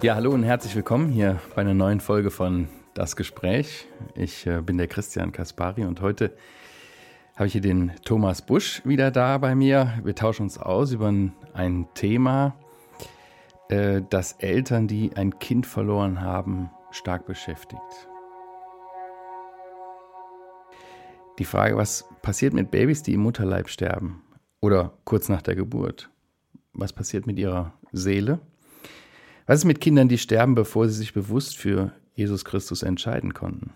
Ja, hallo und herzlich willkommen hier bei einer neuen Folge von Das Gespräch. Ich äh, bin der Christian Kaspari und heute habe ich hier den Thomas Busch wieder da bei mir. Wir tauschen uns aus über ein, Thema, äh, das Eltern, die ein Kind verloren haben, stark beschäftigt. Die Frage, was passiert mit Babys, die im Mutterleib sterben oder kurz nach der Geburt? Was passiert mit ihrer Seele? Was ist mit Kindern, die sterben, bevor sie sich bewusst für Jesus Christus entscheiden konnten?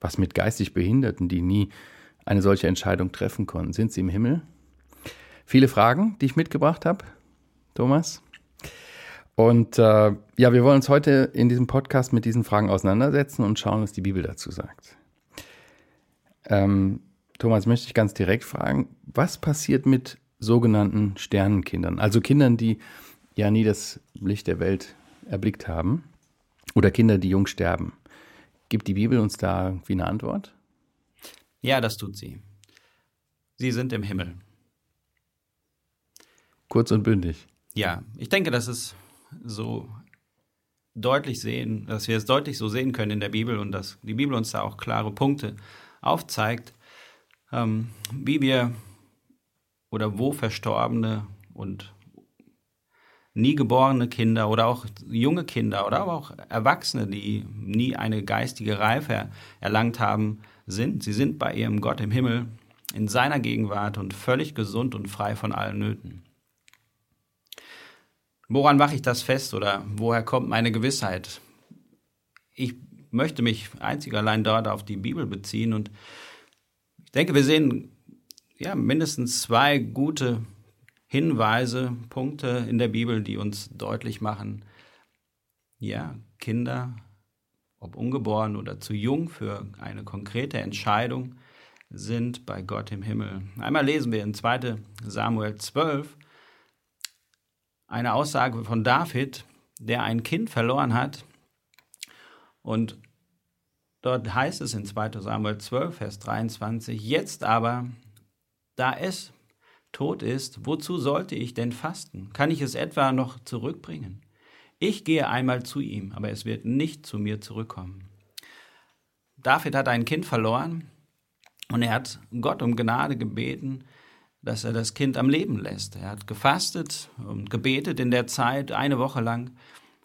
Was mit geistig Behinderten, die nie eine solche Entscheidung treffen konnten? Sind sie im Himmel? Viele Fragen, die ich mitgebracht habe, Thomas. Und äh, ja, wir wollen uns heute in diesem Podcast mit diesen Fragen auseinandersetzen und schauen, was die Bibel dazu sagt. Ähm, Thomas, möchte ich ganz direkt fragen, was passiert mit sogenannten Sternenkindern, also Kindern, die ja nie das Licht der Welt erblickt haben oder Kinder, die jung sterben. Gibt die Bibel uns da irgendwie eine Antwort? Ja, das tut sie. Sie sind im Himmel. Kurz und bündig. Ja, ich denke, dass es so deutlich sehen, dass wir es deutlich so sehen können in der Bibel und dass die Bibel uns da auch klare Punkte aufzeigt, ähm, wie wir oder wo Verstorbene und nie geborene Kinder oder auch junge Kinder oder aber auch Erwachsene, die nie eine geistige Reife erlangt haben, sind. Sie sind bei ihrem Gott im Himmel in seiner Gegenwart und völlig gesund und frei von allen Nöten. Woran mache ich das fest oder woher kommt meine Gewissheit? Ich möchte mich einzig allein dort auf die Bibel beziehen und ich denke, wir sehen ja mindestens zwei gute Hinweise, Punkte in der Bibel, die uns deutlich machen, ja, Kinder, ob ungeboren oder zu jung für eine konkrete Entscheidung, sind bei Gott im Himmel. Einmal lesen wir in 2 Samuel 12 eine Aussage von David, der ein Kind verloren hat. Und dort heißt es in 2 Samuel 12, Vers 23, jetzt aber, da es tot ist, wozu sollte ich denn fasten? Kann ich es etwa noch zurückbringen? Ich gehe einmal zu ihm, aber es wird nicht zu mir zurückkommen. David hat ein Kind verloren und er hat Gott um Gnade gebeten, dass er das Kind am Leben lässt. Er hat gefastet und gebetet in der Zeit eine Woche lang,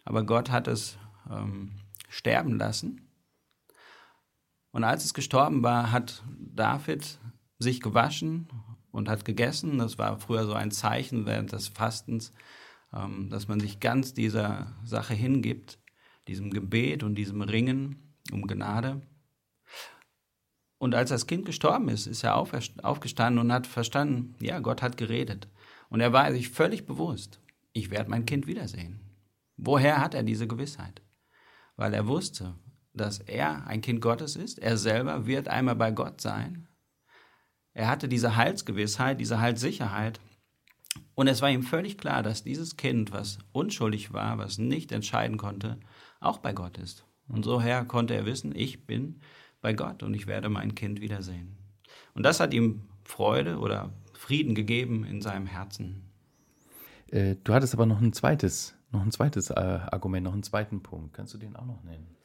aber Gott hat es ähm, sterben lassen. Und als es gestorben war, hat David sich gewaschen und hat gegessen. Das war früher so ein Zeichen während des Fastens, ähm, dass man sich ganz dieser Sache hingibt, diesem Gebet und diesem Ringen um Gnade. Und als das Kind gestorben ist, ist er aufgestanden und hat verstanden, ja, Gott hat geredet. Und er war sich völlig bewusst, ich werde mein Kind wiedersehen. Woher hat er diese Gewissheit? Weil er wusste, dass er ein Kind Gottes ist, er selber wird einmal bei Gott sein er hatte diese Heilsgewissheit, diese Heilssicherheit. Und es war ihm völlig klar, dass dieses Kind, was unschuldig war, was nicht entscheiden konnte, auch bei Gott ist. Und soher konnte er wissen, ich bin bei Gott und ich werde mein Kind wiedersehen. Und das hat ihm Freude oder Frieden gegeben in seinem Herzen. Äh, du hattest aber noch ein zweites, noch ein zweites äh, Argument, noch einen zweiten Punkt. Kannst du den auch noch nennen?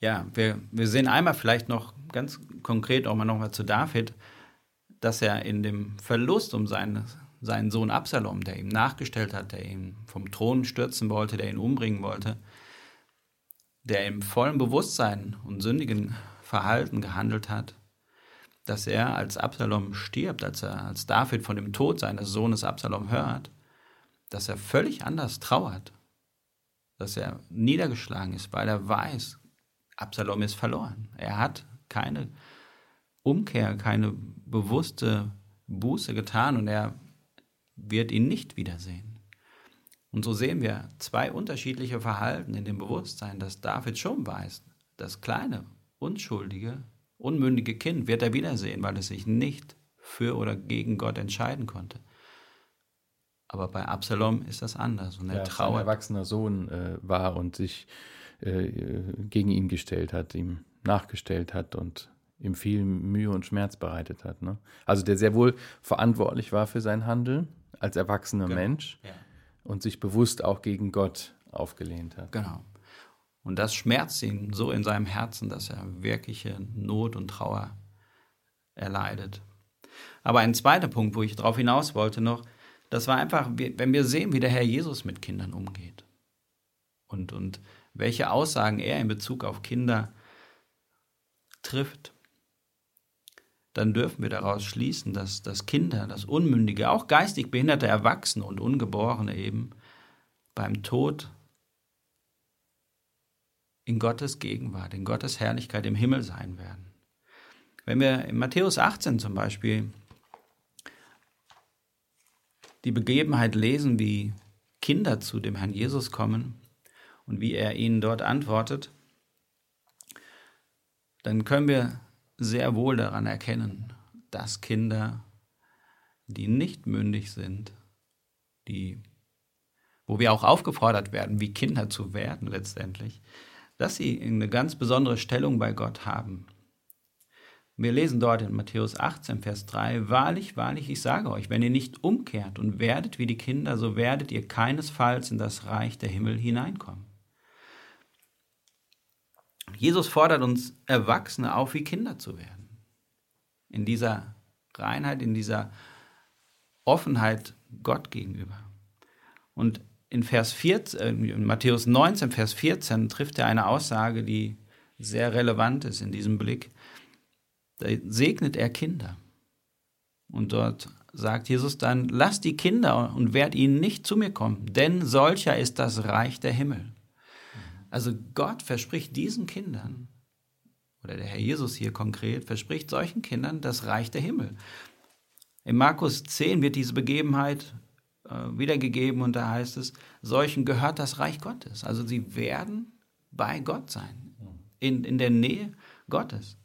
Ja, wir, wir sehen einmal vielleicht noch ganz konkret auch mal nochmal zu David, dass er in dem Verlust um seinen, seinen Sohn Absalom, der ihm nachgestellt hat, der ihn vom Thron stürzen wollte, der ihn umbringen wollte, der im vollen Bewusstsein und sündigen Verhalten gehandelt hat, dass er als Absalom stirbt, als er als David von dem Tod seines Sohnes Absalom hört, dass er völlig anders trauert, dass er niedergeschlagen ist, weil er weiß, Absalom ist verloren. Er hat keine Umkehr, keine bewusste Buße getan und er wird ihn nicht wiedersehen. Und so sehen wir zwei unterschiedliche Verhalten in dem Bewusstsein, dass David schon weiß, das kleine, unschuldige, unmündige Kind wird er wiedersehen, weil es sich nicht für oder gegen Gott entscheiden konnte. Aber bei Absalom ist das anders und er ja, trauert. Ein erwachsener Sohn äh, war und sich äh, gegen ihn gestellt hat, ihm nachgestellt hat und ihm viel Mühe und Schmerz bereitet hat. Ne? Also der sehr wohl verantwortlich war für sein Handeln als erwachsener genau. Mensch. Ja. und sich bewusst auch gegen Gott aufgelehnt hat. Genau. Und das schmerzt ihn so in seinem Herzen, dass er wirkliche Not und Trauer erleidet. Aber ein zweiter Punkt, wo ich darauf hinaus wollte noch, das war einfach, wenn wir sehen, wie der Herr Jesus mit Kindern umgeht und, und welche Aussagen er in Bezug auf Kinder trifft, dann dürfen wir daraus schließen, dass, dass Kinder, dass Unmündige, auch geistig behinderte Erwachsene und Ungeborene eben beim Tod in Gottes Gegenwart, in Gottes Herrlichkeit im Himmel sein werden. Wenn wir in Matthäus 18 zum Beispiel die Begebenheit lesen, wie Kinder zu dem Herrn Jesus kommen und wie er ihnen dort antwortet, dann können wir sehr wohl daran erkennen, dass Kinder, die nicht mündig sind, die, wo wir auch aufgefordert werden, wie Kinder zu werden letztendlich, dass sie eine ganz besondere Stellung bei Gott haben. Wir lesen dort in Matthäus 18, Vers 3, Wahrlich, wahrlich, ich sage euch, wenn ihr nicht umkehrt und werdet wie die Kinder, so werdet ihr keinesfalls in das Reich der Himmel hineinkommen. Jesus fordert uns Erwachsene auf, wie Kinder zu werden. In dieser Reinheit, in dieser Offenheit Gott gegenüber. Und in Vers 14, äh, in Matthäus 19, Vers 14 trifft er eine Aussage, die sehr relevant ist in diesem Blick. Da segnet er Kinder. Und dort sagt Jesus dann, lasst die Kinder und werdet ihnen nicht zu mir kommen, denn solcher ist das Reich der Himmel. Also Gott verspricht diesen Kindern, oder der Herr Jesus hier konkret, verspricht solchen Kindern das Reich der Himmel. In Markus 10 wird diese Begebenheit äh, wiedergegeben und da heißt es, solchen gehört das Reich Gottes. Also sie werden bei Gott sein, in, in der Nähe Gottes.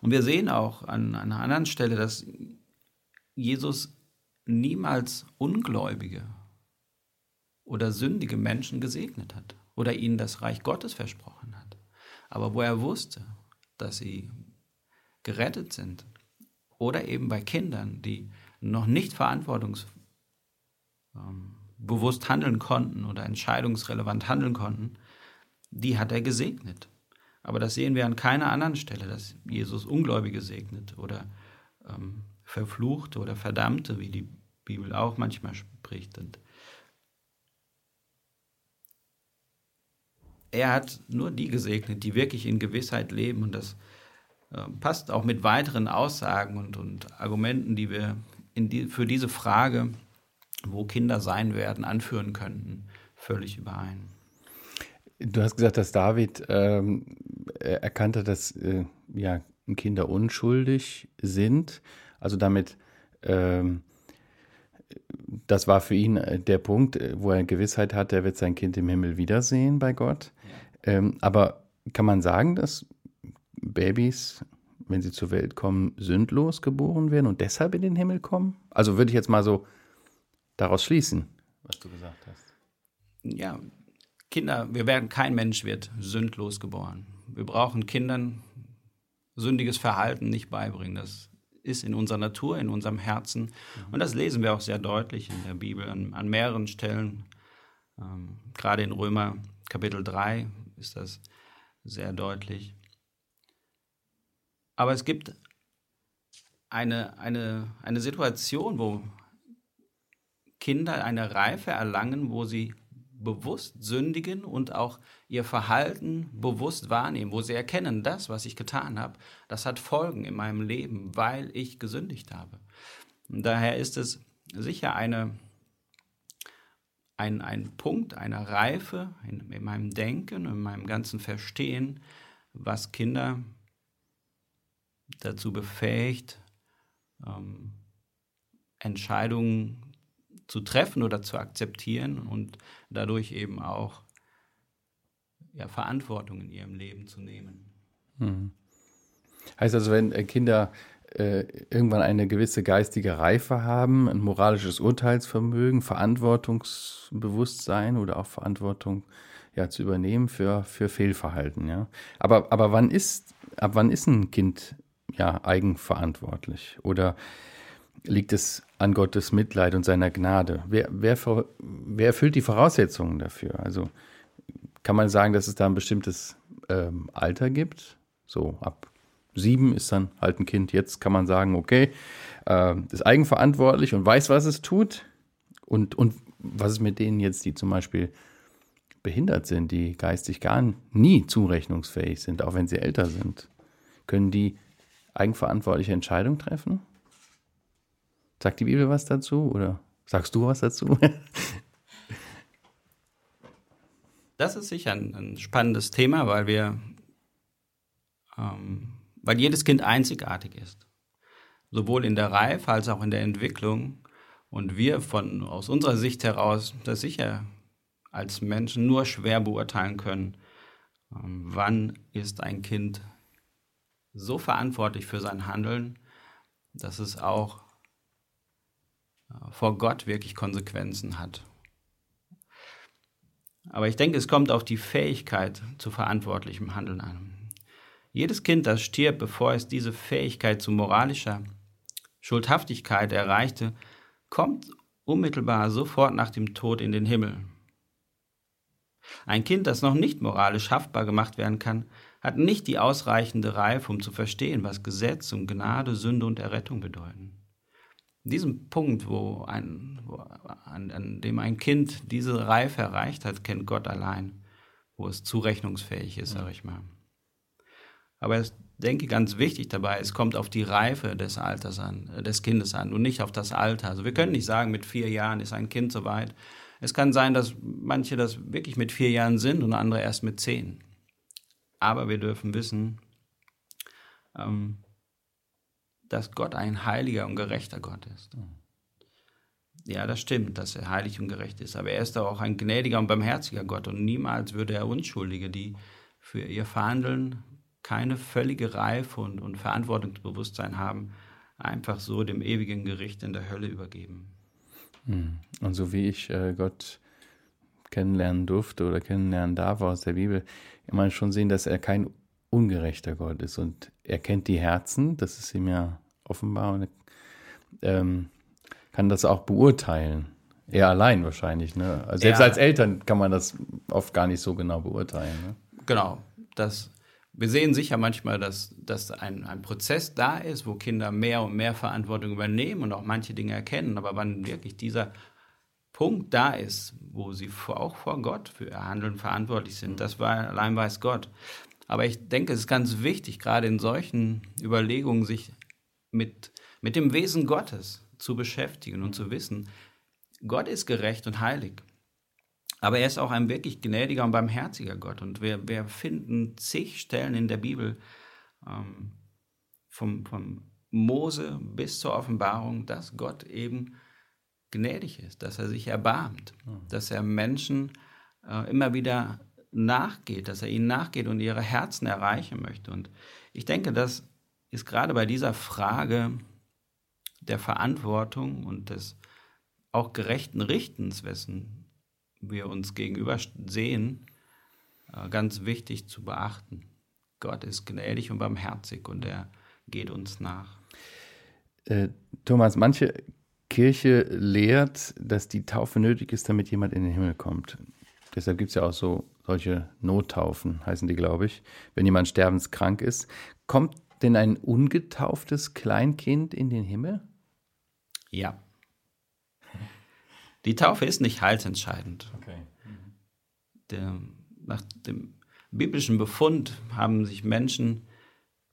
Und wir sehen auch an, an einer anderen Stelle, dass Jesus niemals Ungläubige oder sündige Menschen gesegnet hat oder ihnen das Reich Gottes versprochen hat. Aber wo er wusste, dass sie gerettet sind oder eben bei Kindern, die noch nicht verantwortungsbewusst ähm, handeln konnten oder entscheidungsrelevant handeln konnten, die hat er gesegnet. Aber das sehen wir an keiner anderen Stelle, dass Jesus Ungläubige segnet oder ähm, Verfluchte oder Verdammte, wie die Bibel auch manchmal spricht. Und er hat nur die gesegnet, die wirklich in Gewissheit leben. Und das äh, passt auch mit weiteren Aussagen und, und Argumenten, die wir die, für diese Frage, wo Kinder sein werden, anführen könnten, völlig überein. Du hast gesagt, dass David ähm, erkannte, dass äh, ja, Kinder unschuldig sind. Also damit, ähm, das war für ihn äh, der Punkt, äh, wo er Gewissheit hat, er wird sein Kind im Himmel wiedersehen bei Gott. Ja. Ähm, aber kann man sagen, dass Babys, wenn sie zur Welt kommen, sündlos geboren werden und deshalb in den Himmel kommen? Also würde ich jetzt mal so daraus schließen, was du gesagt hast. Ja, Kinder, wir werden, kein Mensch wird sündlos geboren. Wir brauchen Kindern sündiges Verhalten nicht beibringen. Das ist in unserer Natur, in unserem Herzen. Mhm. Und das lesen wir auch sehr deutlich in der Bibel an, an mehreren Stellen. Ähm, gerade in Römer Kapitel 3 ist das sehr deutlich. Aber es gibt eine, eine, eine Situation, wo Kinder eine Reife erlangen, wo sie bewusst sündigen und auch ihr Verhalten bewusst wahrnehmen, wo sie erkennen, das, was ich getan habe, das hat Folgen in meinem Leben, weil ich gesündigt habe. Und daher ist es sicher eine, ein, ein Punkt einer Reife in, in meinem Denken, in meinem ganzen Verstehen, was Kinder dazu befähigt, ähm, Entscheidungen zu treffen oder zu akzeptieren und dadurch eben auch ja, Verantwortung in ihrem Leben zu nehmen. Hm. Heißt also, wenn äh, Kinder äh, irgendwann eine gewisse geistige Reife haben, ein moralisches Urteilsvermögen, Verantwortungsbewusstsein oder auch Verantwortung ja, zu übernehmen für, für Fehlverhalten. Ja? Aber, aber wann ist, ab wann ist ein Kind ja eigenverantwortlich? Oder liegt es an Gottes Mitleid und seiner Gnade? Wer, wer, wer erfüllt die Voraussetzungen dafür? Also kann man sagen, dass es da ein bestimmtes ähm, Alter gibt? So ab sieben ist dann halt ein Kind. Jetzt kann man sagen, okay, äh, ist eigenverantwortlich und weiß, was es tut. Und, und was ist mit denen jetzt, die zum Beispiel behindert sind, die geistig gar nie zurechnungsfähig sind, auch wenn sie älter sind? Können die eigenverantwortliche Entscheidungen treffen? Sagt die Bibel was dazu oder sagst du was dazu? das ist sicher ein, ein, spannendes Thema, weil wir, ähm, weil jedes Kind einzigartig ist, sowohl in der Reife als auch in der Entwicklung. Und wir von aus unserer Sicht heraus das sicher als Menschen nur schwer beurteilen können, ähm, wann ist ein Kind so verantwortlich für sein Handeln, dass es auch vor Gott wirklich Konsequenzen hat. Aber ich denke, es kommt auf die Fähigkeit zu verantwortlichem Handeln an. Jedes Kind, das stirbt, bevor es diese Fähigkeit zu moralischer Schuldhaftigkeit erreichte, kommt unmittelbar sofort nach dem Tod in den Himmel. Ein Kind, das noch nicht moralisch haftbar gemacht werden kann, hat nicht die ausreichende Reife, um zu verstehen, was Gesetz und Gnade, Sünde und Errettung bedeuten. Diesem Punkt, wo ein, wo, an, an dem ein Kind diese Reife erreicht hat, kennt Gott allein, wo es zurechnungsfähig ist, sage ich mal. Aber ich denke, ganz wichtig dabei, es kommt auf die Reife des Alters an, äh, des Kindes an und nicht auf das Alter. Also wir können nicht sagen, mit vier Jahren ist ein Kind soweit. Es kann sein, dass manche das wirklich mit vier Jahren sind und andere erst mit zehn. Aber wir dürfen wissen, ähm, dass Gott ein heiliger und gerechter Gott ist. Ja, das stimmt, dass er heilig und gerecht ist. Aber er ist auch ein gnädiger und barmherziger Gott. Und niemals würde er Unschuldige, die für ihr Verhandeln keine völlige Reife und, und Verantwortungsbewusstsein haben, einfach so dem ewigen Gericht in der Hölle übergeben. Hm. Und so wie ich äh, Gott kennenlernen durfte oder kennenlernen darf aus der Bibel, immer schon sehen, dass er kein ungerechter Gott ist und er kennt die Herzen, das ist ihm ja offenbar und ähm, kann das auch beurteilen. Er allein wahrscheinlich, ne? Also selbst ja. als Eltern kann man das oft gar nicht so genau beurteilen. Ne? Genau. Das, wir sehen sicher manchmal, dass, dass ein, ein Prozess da ist, wo Kinder mehr und mehr Verantwortung übernehmen und auch manche Dinge erkennen. Aber wann wirklich dieser Punkt da ist, wo sie auch vor Gott für ihr Handeln verantwortlich sind, das war allein weiß Gott. Aber ich denke, es ist ganz wichtig, gerade in solchen Überlegungen, sich mit, mit dem Wesen Gottes zu beschäftigen und zu wissen, Gott ist gerecht und heilig. Aber er ist auch ein wirklich gnädiger und barmherziger Gott. Und wir, wir finden zig Stellen in der Bibel, ähm, vom, vom Mose bis zur Offenbarung, dass Gott eben gnädig ist, dass er sich erbarmt, mhm. dass er Menschen äh, immer wieder nachgeht, dass er ihnen nachgeht und ihre Herzen erreichen möchte. Und ich denke, das ist gerade bei dieser Frage der Verantwortung und des auch gerechten Richtens, wessen wir uns gegenüber sehen, äh, ganz wichtig zu beachten. Gott ist gnädig und barmherzig und er geht uns nach. Äh, Thomas, manche Kirche lehrt, dass die Taufe nötig ist, damit jemand in den Himmel kommt. Deshalb gibt es ja auch so solche Nottaufen, heißen die, glaube ich, wenn jemand sterbenskrank ist. Kommt denn ein ungetauftes Kleinkind in den Himmel? Ja. Die Taufe ist nicht heilsentscheidend. Okay. Der, nach dem biblischen Befund haben sich Menschen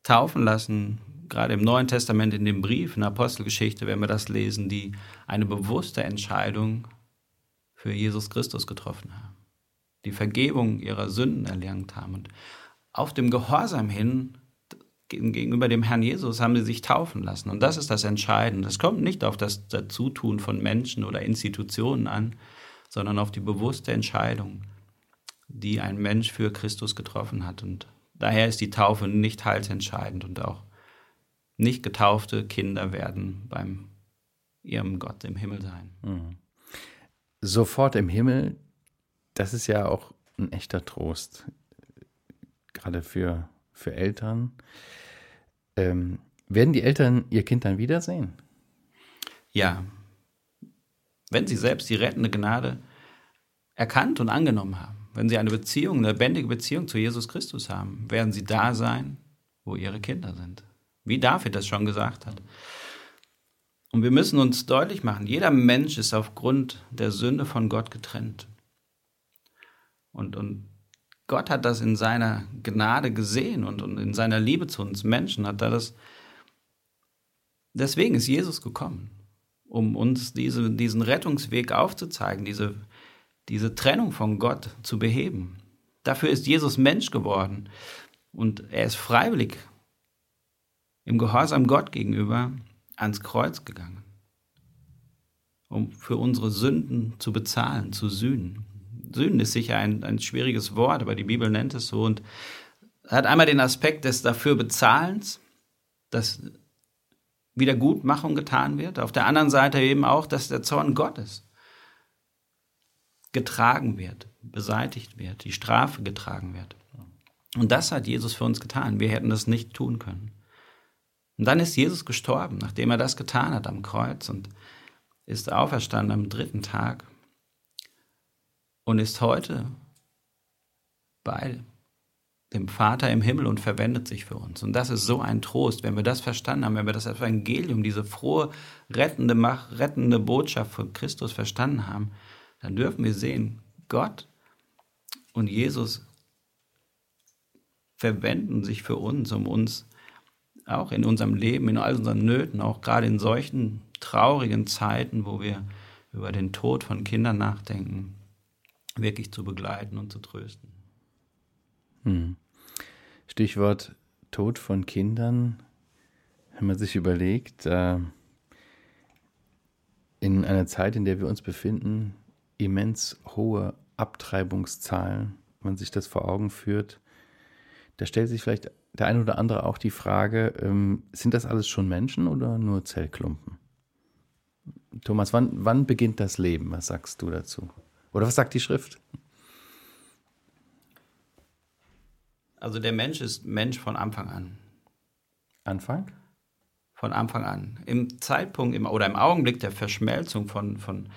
taufen lassen, gerade im Neuen Testament in dem Brief, in der Apostelgeschichte, wenn wir das lesen, die eine bewusste Entscheidung für Jesus Christus getroffen haben, die Vergebung ihrer Sünden erlernt haben. Und auf dem Gehorsam hin gegenüber dem Herrn Jesus haben sie sich taufen lassen. Und das ist das Entscheidende. Es kommt nicht auf das Dazutun von Menschen oder Institutionen an, sondern auf die bewusste Entscheidung, die ein Mensch für Christus getroffen hat. Und daher ist die Taufe nicht heilsentscheidend und auch nicht getaufte Kinder werden beim ihrem Gott im Himmel sein. Mhm. Sofort im Himmel, das ist ja auch ein echter Trost, gerade für, für Eltern. Ähm, werden die Eltern ihr Kind dann wiedersehen? ja, wenn sie selbst die rettende Gnade erkannt und angenommen haben, wenn sie eine Beziehung, eine lebendige Beziehung zu Jesus Christus haben, werden sie da sein, wo ihre Kinder sind. Wie David das schon gesagt hat. Und wir müssen uns deutlich machen, jeder Mensch ist aufgrund der Sünde von Gott getrennt. Und, und Gott hat das in seiner Gnade gesehen und, und in seiner Liebe zu uns Menschen hat er das. Deswegen ist Jesus gekommen, um uns diese, diesen Rettungsweg aufzuzeigen, diese, diese Trennung von Gott zu beheben. Dafür ist Jesus Mensch geworden und er ist freiwillig im Gehorsam Gott gegenüber ans Kreuz gegangen, um für unsere Sünden zu bezahlen, zu sühnen. Sühnen ist sicher ein, ein schwieriges Wort, aber die Bibel nennt es so und hat einmal den Aspekt des dafür Bezahlens, dass Wiedergutmachung getan wird, auf der anderen Seite eben auch, dass der Zorn Gottes getragen wird, beseitigt wird, die Strafe getragen wird. Und das hat Jesus für uns getan. Wir hätten das nicht tun können. Und dann ist Jesus gestorben, nachdem er das getan hat am Kreuz und ist auferstanden am dritten Tag und ist heute bei dem Vater im Himmel und verwendet sich für uns. Und das ist so ein Trost, wenn wir das verstanden haben, wenn wir das Evangelium, diese frohe, rettende, rettende Botschaft von Christus verstanden haben, dann dürfen wir sehen, Gott und Jesus verwenden sich für uns, um uns auch in unserem Leben, in all unseren Nöten, auch gerade in solchen traurigen Zeiten, wo wir über den Tod von Kindern nachdenken, wirklich zu begleiten und zu trösten. Hm. Stichwort Tod von Kindern, wenn man sich überlegt, äh, in einer Zeit, in der wir uns befinden, immens hohe Abtreibungszahlen, wenn man sich das vor Augen führt, da stellt sich vielleicht der eine oder andere auch die Frage, ähm, sind das alles schon Menschen oder nur Zellklumpen? Thomas, wann, wann beginnt das Leben? Was sagst du dazu? Oder was sagt die Schrift? Also der Mensch ist Mensch von Anfang an. Anfang? Von Anfang an. Im Zeitpunkt im, oder im Augenblick der Verschmelzung von, von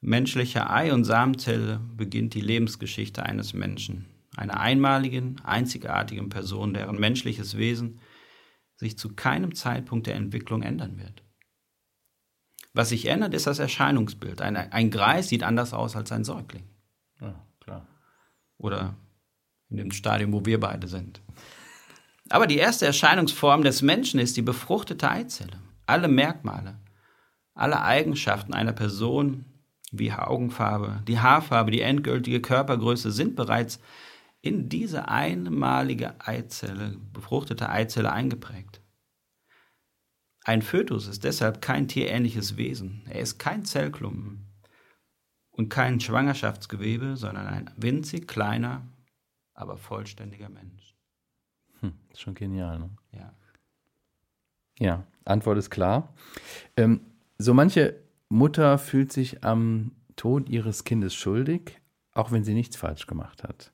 menschlicher Ei- und Samenzelle beginnt die Lebensgeschichte eines Menschen. Einer einmaligen, einzigartigen Person, deren menschliches Wesen sich zu keinem Zeitpunkt der Entwicklung ändern wird. Was sich ändert, ist das Erscheinungsbild. Ein, ein Greis sieht anders aus als ein Säugling. Ja, klar. Oder in dem Stadium, wo wir beide sind. Aber die erste Erscheinungsform des Menschen ist die befruchtete Eizelle. Alle Merkmale, alle Eigenschaften einer Person, wie Augenfarbe, die Haarfarbe, die endgültige Körpergröße, sind bereits in diese einmalige Eizelle, befruchtete Eizelle eingeprägt. Ein Fötus ist deshalb kein tierähnliches Wesen. Er ist kein Zellklumpen und kein Schwangerschaftsgewebe, sondern ein winzig kleiner, aber vollständiger Mensch. Hm, ist schon genial, ne? Ja. Ja, Antwort ist klar. Ähm, so manche Mutter fühlt sich am Tod ihres Kindes schuldig, auch wenn sie nichts falsch gemacht hat.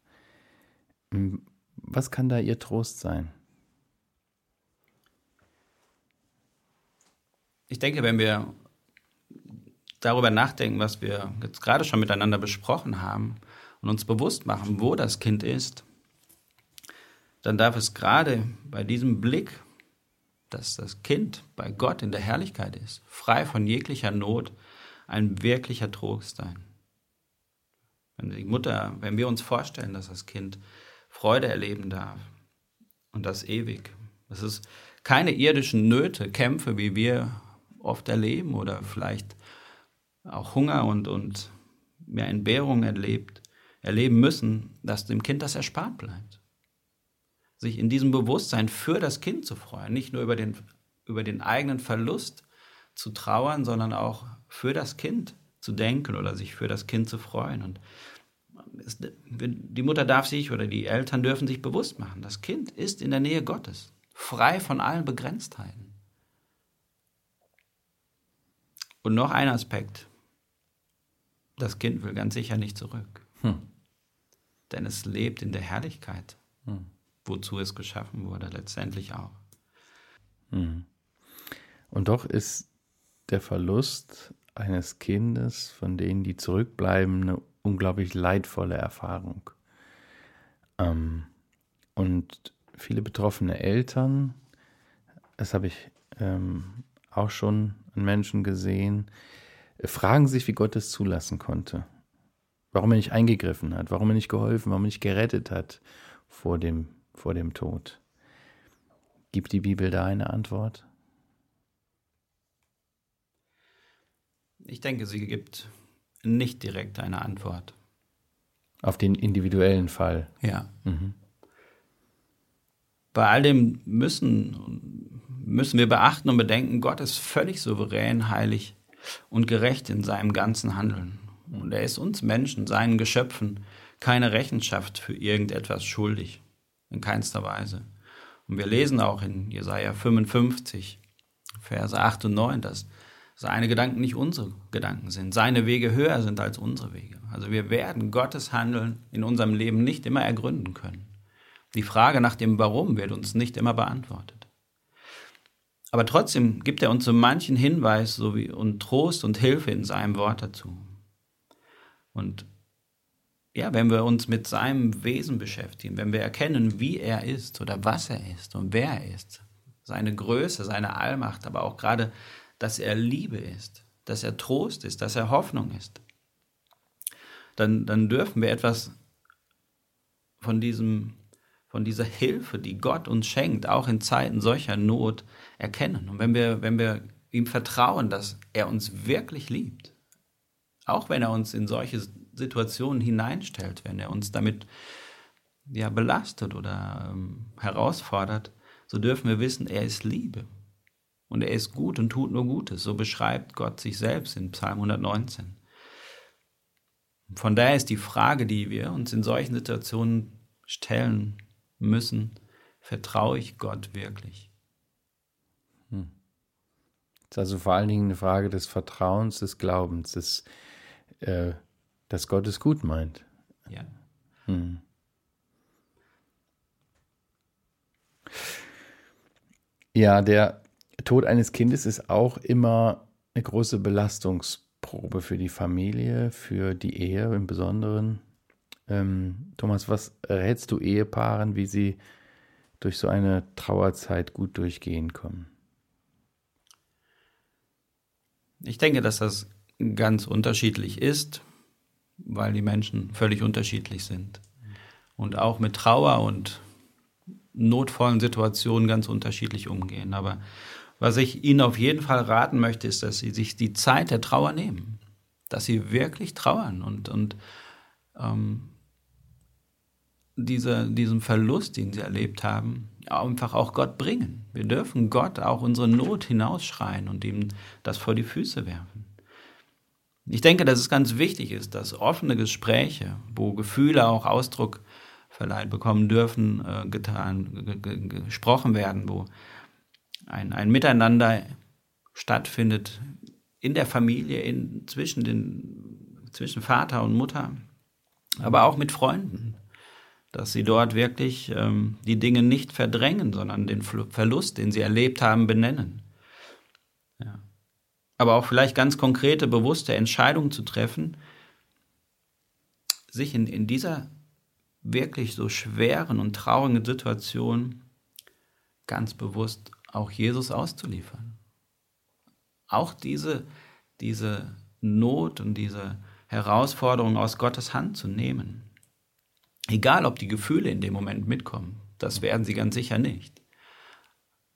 Hm, was kann da ihr Trost sein? Ich denke, wenn wir darüber nachdenken, was wir jetzt gerade schon miteinander besprochen haben und uns bewusst machen, wo das Kind ist, dann darf es gerade bei diesem Blick, dass das Kind bei Gott in der Herrlichkeit ist, frei von jeglicher Not, ein wirklicher Trost sein. Wenn die Mutter, wenn wir uns vorstellen, dass das Kind Freude erleben darf und das ewig, dass es keine irdischen Nöte, Kämpfe, wie wir oft erleben oder vielleicht auch Hunger und, und mehr Entbehrung erlebt, erleben müssen, dass dem Kind das erspart bleibt. Sich in diesem Bewusstsein für das Kind zu freuen, nicht nur über den, über den eigenen Verlust zu trauern, sondern auch für das Kind zu denken oder sich für das Kind zu freuen. Und es, die Mutter darf sich oder die Eltern dürfen sich bewusst machen, das Kind ist in der Nähe Gottes, frei von allen Begrenztheiten. Und noch ein Aspekt. Das Kind will ganz sicher nicht zurück. Hm. Denn es lebt in der Herrlichkeit, hm. wozu es geschaffen wurde, letztendlich auch. Hm. Und doch ist der Verlust eines Kindes, von denen die zurückbleiben, eine unglaublich leidvolle Erfahrung. Ähm, und viele betroffene Eltern, das habe ich ähm, auch schon an Menschen gesehen, fragen sich, wie Gott es zulassen konnte. Warum er nicht eingegriffen hat, warum er nicht geholfen, warum er nicht gerettet hat vor dem, vor dem Tod. Gibt die Bibel da eine Antwort? Ich denke, sie gibt nicht direkt eine Antwort. Auf den individuellen Fall. Ja. Mhm. Bei all dem müssen, müssen wir beachten und bedenken, Gott ist völlig souverän, heilig und gerecht in seinem ganzen Handeln. Und er ist uns Menschen, seinen Geschöpfen, keine Rechenschaft für irgendetwas schuldig. In keinster Weise. Und wir lesen auch in Jesaja 55, Verse 8 und 9, dass seine Gedanken nicht unsere Gedanken sind, seine Wege höher sind als unsere Wege. Also wir werden Gottes Handeln in unserem Leben nicht immer ergründen können. Die Frage nach dem Warum wird uns nicht immer beantwortet. Aber trotzdem gibt er uns so manchen Hinweis sowie und Trost und Hilfe in seinem Wort dazu. Und ja, wenn wir uns mit seinem Wesen beschäftigen, wenn wir erkennen, wie er ist oder was er ist und wer er ist, seine Größe, seine Allmacht, aber auch gerade dass er Liebe ist, dass er Trost ist, dass er Hoffnung ist, dann, dann dürfen wir etwas von, diesem, von dieser Hilfe, die Gott uns schenkt, auch in Zeiten solcher Not erkennen. Und wenn wir, wenn wir ihm vertrauen, dass er uns wirklich liebt, auch wenn er uns in solche Situationen hineinstellt, wenn er uns damit ja, belastet oder ähm, herausfordert, so dürfen wir wissen, er ist Liebe. Und er ist gut und tut nur Gutes. So beschreibt Gott sich selbst in Psalm 119. Von daher ist die Frage, die wir uns in solchen Situationen stellen müssen, vertraue ich Gott wirklich? Hm. Das ist also vor allen Dingen eine Frage des Vertrauens, des Glaubens, des, äh, dass Gott es gut meint. Ja. Hm. Ja, der Tod eines Kindes ist auch immer eine große Belastungsprobe für die Familie, für die Ehe im Besonderen. Ähm, Thomas, was rätst du Ehepaaren, wie sie durch so eine Trauerzeit gut durchgehen können? Ich denke, dass das ganz unterschiedlich ist, weil die Menschen völlig unterschiedlich sind. Und auch mit Trauer und notvollen Situationen ganz unterschiedlich umgehen. Aber was ich Ihnen auf jeden Fall raten möchte, ist, dass Sie sich die Zeit der Trauer nehmen. Dass Sie wirklich trauern und, und ähm, diese, diesen Verlust, den Sie erlebt haben, einfach auch Gott bringen. Wir dürfen Gott auch unsere Not hinausschreien und ihm das vor die Füße werfen. Ich denke, dass es ganz wichtig ist, dass offene Gespräche, wo Gefühle auch Ausdruck verleiht bekommen dürfen, äh, getan, gesprochen werden, wo ein, ein Miteinander stattfindet in der Familie, in, zwischen, den, zwischen Vater und Mutter, aber auch mit Freunden. Dass sie dort wirklich ähm, die Dinge nicht verdrängen, sondern den Verlust, den sie erlebt haben, benennen. Ja. Aber auch vielleicht ganz konkrete, bewusste Entscheidungen zu treffen, sich in, in dieser wirklich so schweren und traurigen Situation ganz bewusst auch Jesus auszuliefern. Auch diese, diese Not und diese Herausforderung aus Gottes Hand zu nehmen. Egal, ob die Gefühle in dem Moment mitkommen, das werden sie ganz sicher nicht.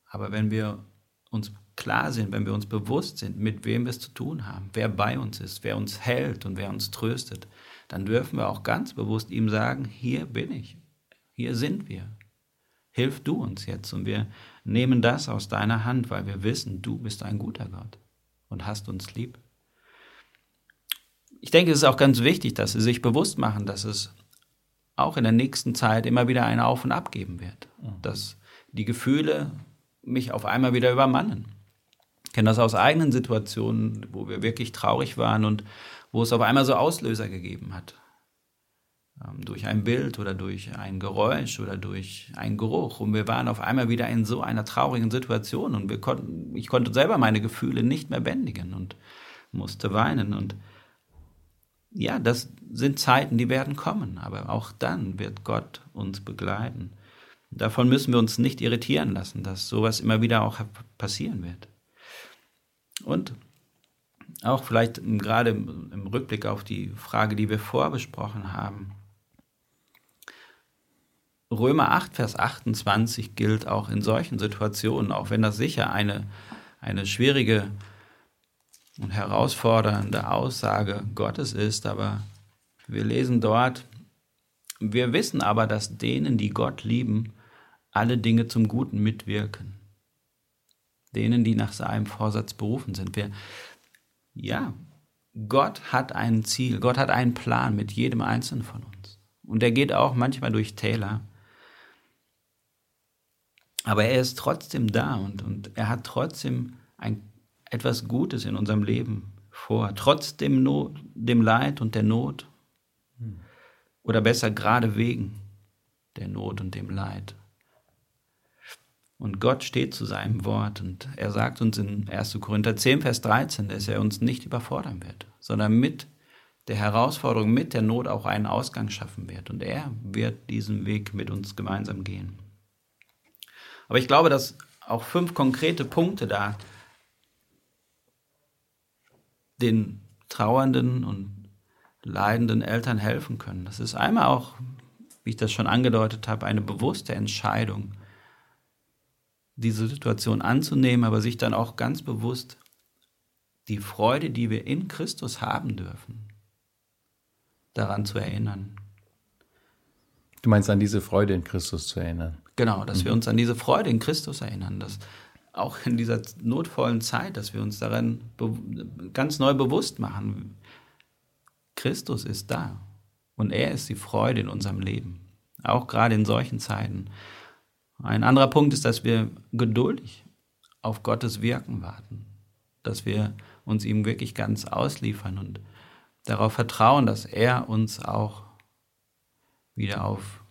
Aber wenn wir uns klar sind, wenn wir uns bewusst sind, mit wem wir es zu tun haben, wer bei uns ist, wer uns hält und wer uns tröstet, dann dürfen wir auch ganz bewusst ihm sagen, hier bin ich, hier sind wir. Hilf du uns jetzt und wir nehmen das aus deiner Hand, weil wir wissen, du bist ein guter Gott und hast uns lieb. Ich denke, es ist auch ganz wichtig, dass sie sich bewusst machen, dass es auch in der nächsten Zeit immer wieder ein Auf und Ab geben wird. Mhm. Dass die Gefühle mich auf einmal wieder übermannen. Ich kenne das aus eigenen Situationen, wo wir wirklich traurig waren und wo es auf einmal so Auslöser gegeben hat. ähm, durch ein Bild oder durch ein Geräusch oder durch einen Geruch. Und wir waren auf einmal wieder in so einer traurigen Situation und wir konnten, ich konnte selber meine Gefühle nicht mehr bändigen und musste weinen. Und ja, das sind Zeiten, die werden kommen, aber auch dann wird Gott uns begleiten. Davon müssen wir uns nicht irritieren lassen, dass sowas immer wieder auch passieren wird. Und auch vielleicht gerade im Rückblick auf die Frage, die wir vorbesprochen haben. Römer 8, Vers 28 gilt auch in solchen Situationen, auch wenn das sicher eine, eine schwierige und herausfordernde Aussage Gottes ist, aber wir lesen dort, wir wissen aber, dass denen, die Gott lieben, alle Dinge zum Guten mitwirken. Denen, die nach seinem Vorsatz berufen sind. Wir, ja, Gott hat ein Ziel, Gott hat einen Plan mit jedem Einzelnen von uns. Und er geht auch manchmal durch Täler. Aber er ist trotzdem da und, und er hat trotzdem ein, etwas Gutes in unserem Leben vor, trotz dem, Not, dem Leid und der Not. Oder besser gerade wegen der Not und dem Leid. Und Gott steht zu seinem Wort und er sagt uns in 1. Korinther 10, Vers 13, dass er uns nicht überfordern wird, sondern mit der Herausforderung, mit der Not auch einen Ausgang schaffen wird. Und er wird diesen Weg mit uns gemeinsam gehen. Aber ich glaube, dass auch fünf konkrete Punkte da den trauernden und leidenden Eltern helfen können. Das ist einmal auch, wie ich das schon angedeutet habe, eine bewusste Entscheidung, diese Situation anzunehmen, aber sich dann auch ganz bewusst die Freude, die wir in Christus haben dürfen, daran zu erinnern. Du meinst an diese Freude in Christus zu erinnern? Genau, dass mhm. wir uns an diese Freude in Christus erinnern, dass auch in dieser notvollen Zeit, dass wir uns daran ganz neu bewusst machen, Christus ist da und er ist die Freude in unserem Leben, auch gerade in solchen Zeiten. Ein anderer Punkt ist, dass wir geduldig auf Gottes Wirken warten, dass wir uns ihm wirklich ganz ausliefern und darauf vertrauen, dass er uns auch wieder auf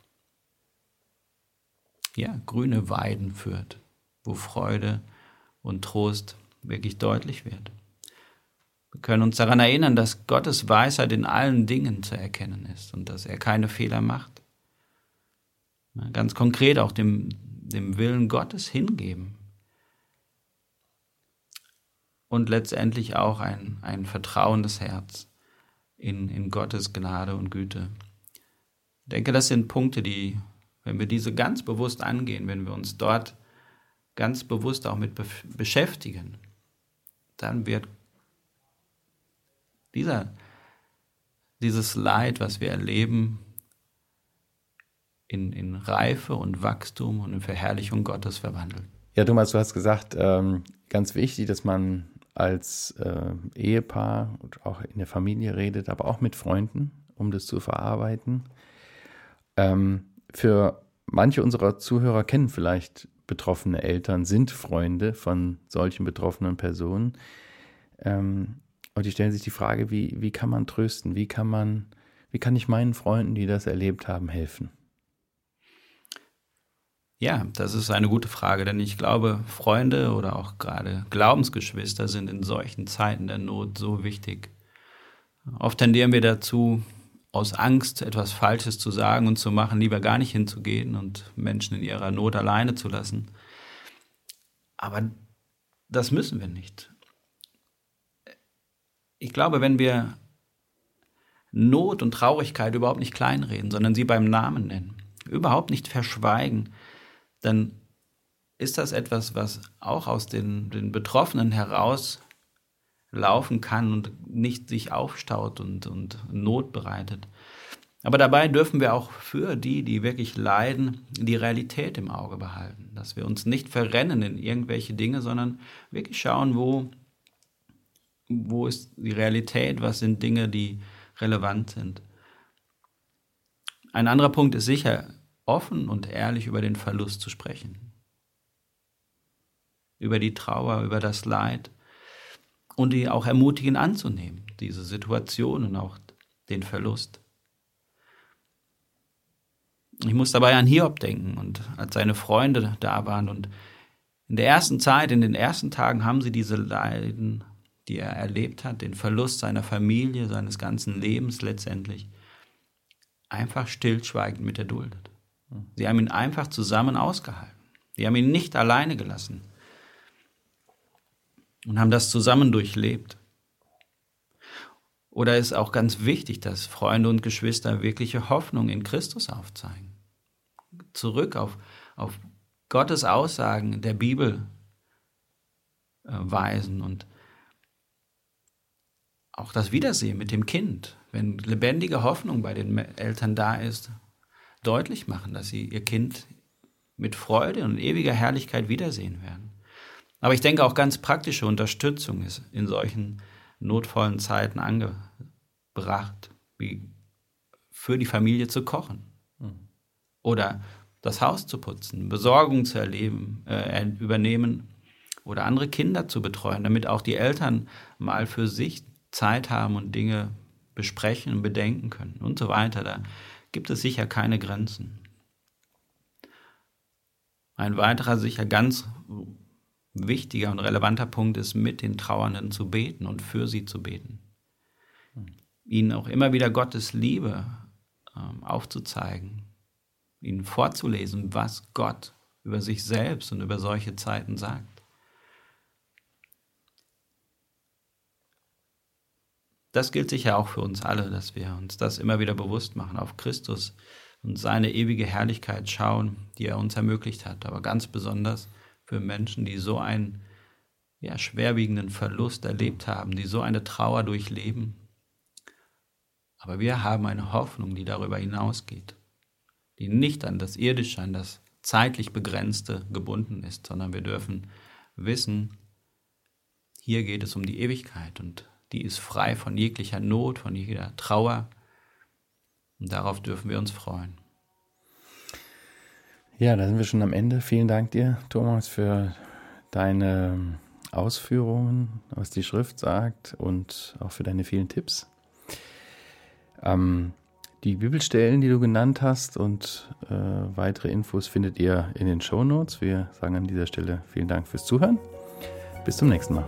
ja, grüne Weiden führt, wo Freude und Trost wirklich deutlich wird. Wir können uns daran erinnern, dass Gottes Weisheit in allen Dingen zu erkennen ist und dass er keine Fehler macht ganz konkret auch dem, dem Willen Gottes hingeben. Und letztendlich auch ein, ein vertrauendes Herz in, in Gottes Gnade und Güte. Ich denke, das sind Punkte, die, wenn wir diese ganz bewusst angehen, wenn wir uns dort ganz bewusst auch mit beschäftigen, dann wird dieser, dieses Leid, was wir erleben, in, in Reife und Wachstum und in Verherrlichung Gottes verwandeln. Ja, Thomas, du hast gesagt, ähm, ganz wichtig, dass man als äh, Ehepaar und auch in der Familie redet, aber auch mit Freunden, um das zu verarbeiten. Ähm, für manche unserer Zuhörer kennen vielleicht betroffene Eltern, sind Freunde von solchen betroffenen Personen. Ähm, und die stellen sich die Frage, wie, wie kann man trösten? Wie kann man, wie kann ich meinen Freunden, die das erlebt haben, helfen? Ja, das ist eine gute Frage, denn ich glaube, Freunde oder auch gerade Glaubensgeschwister sind in solchen Zeiten der Not so wichtig. Oft tendieren wir dazu, aus Angst etwas Falsches zu sagen und zu machen, lieber gar nicht hinzugehen und Menschen in ihrer Not alleine zu lassen. Aber das müssen wir nicht. Ich glaube, wenn wir Not und Traurigkeit überhaupt nicht kleinreden, sondern sie beim Namen nennen, überhaupt nicht verschweigen, dann ist das etwas, was auch aus den, den Betroffenen heraus laufen kann und nicht sich aufstaut und, und Not bereitet. Aber dabei dürfen wir auch für die, die wirklich leiden, die Realität im Auge behalten. Dass wir uns nicht verrennen in irgendwelche Dinge, sondern wirklich schauen, wo, wo ist die Realität, was sind Dinge, die relevant sind. Ein anderer Punkt ist sicher, offen und ehrlich über den Verlust zu sprechen. Über die Trauer, über das Leid und die auch ermutigen anzunehmen, diese Situation und auch den Verlust. Ich muss dabei an Hiob denken und als seine Freunde da waren. Und in der ersten Zeit, in den ersten Tagen haben sie diese Leiden, die er erlebt hat, den Verlust seiner Familie, seines ganzen Lebens letztendlich, einfach stillschweigend mit erduldet. Sie haben ihn einfach zusammen ausgehalten. Sie haben ihn nicht alleine gelassen und haben das zusammen durchlebt. Oder ist auch ganz wichtig, dass Freunde und Geschwister wirkliche Hoffnung in Christus aufzeigen. Zurück auf, auf Gottes Aussagen der Bibel äh, weisen und auch das Wiedersehen mit dem Kind, wenn lebendige Hoffnung bei den Eltern da ist, deutlich machen, dass sie ihr Kind mit Freude und ewiger Herrlichkeit wiedersehen werden. Aber ich denke auch ganz praktische Unterstützung ist in solchen notvollen Zeiten angebracht, wie für die Familie zu kochen mhm. oder das Haus zu putzen, Besorgung zu erleben, äh, übernehmen oder andere Kinder zu betreuen, damit auch die Eltern mal für sich Zeit haben und Dinge besprechen und bedenken können und so weiter. Da gibt es sicher keine Grenzen. Ein weiterer sicher ganz wichtiger und relevanter Punkt ist, mit den Trauernden zu beten und für sie zu beten. Ihnen auch immer wieder Gottes Liebe ähm, aufzuzeigen, ihnen vorzulesen, was Gott über sich selbst und über solche Zeiten sagt. Das gilt sicher auch für uns alle, dass wir uns das immer wieder bewusst machen, auf Christus und seine ewige Herrlichkeit schauen, die er uns ermöglicht hat, aber ganz besonders für Menschen, die so einen ja, schwerwiegenden Verlust erlebt haben, die so eine Trauer durchleben. Aber wir haben eine Hoffnung, die darüber hinausgeht, die nicht an das Irdische, an das zeitlich Begrenzte gebunden ist, sondern wir dürfen wissen, hier geht es um die Ewigkeit und die ist frei von jeglicher Not, von jeder Trauer. Und darauf dürfen wir uns freuen. Ja, da sind wir schon am Ende. Vielen Dank dir, Thomas, für deine Ausführungen, was die Schrift sagt und auch für deine vielen Tipps. Ähm, die Bibelstellen, die du genannt hast und äh, weitere Infos findet ihr in den Show Notes. Wir sagen an dieser Stelle vielen Dank fürs Zuhören. Bis zum nächsten Mal.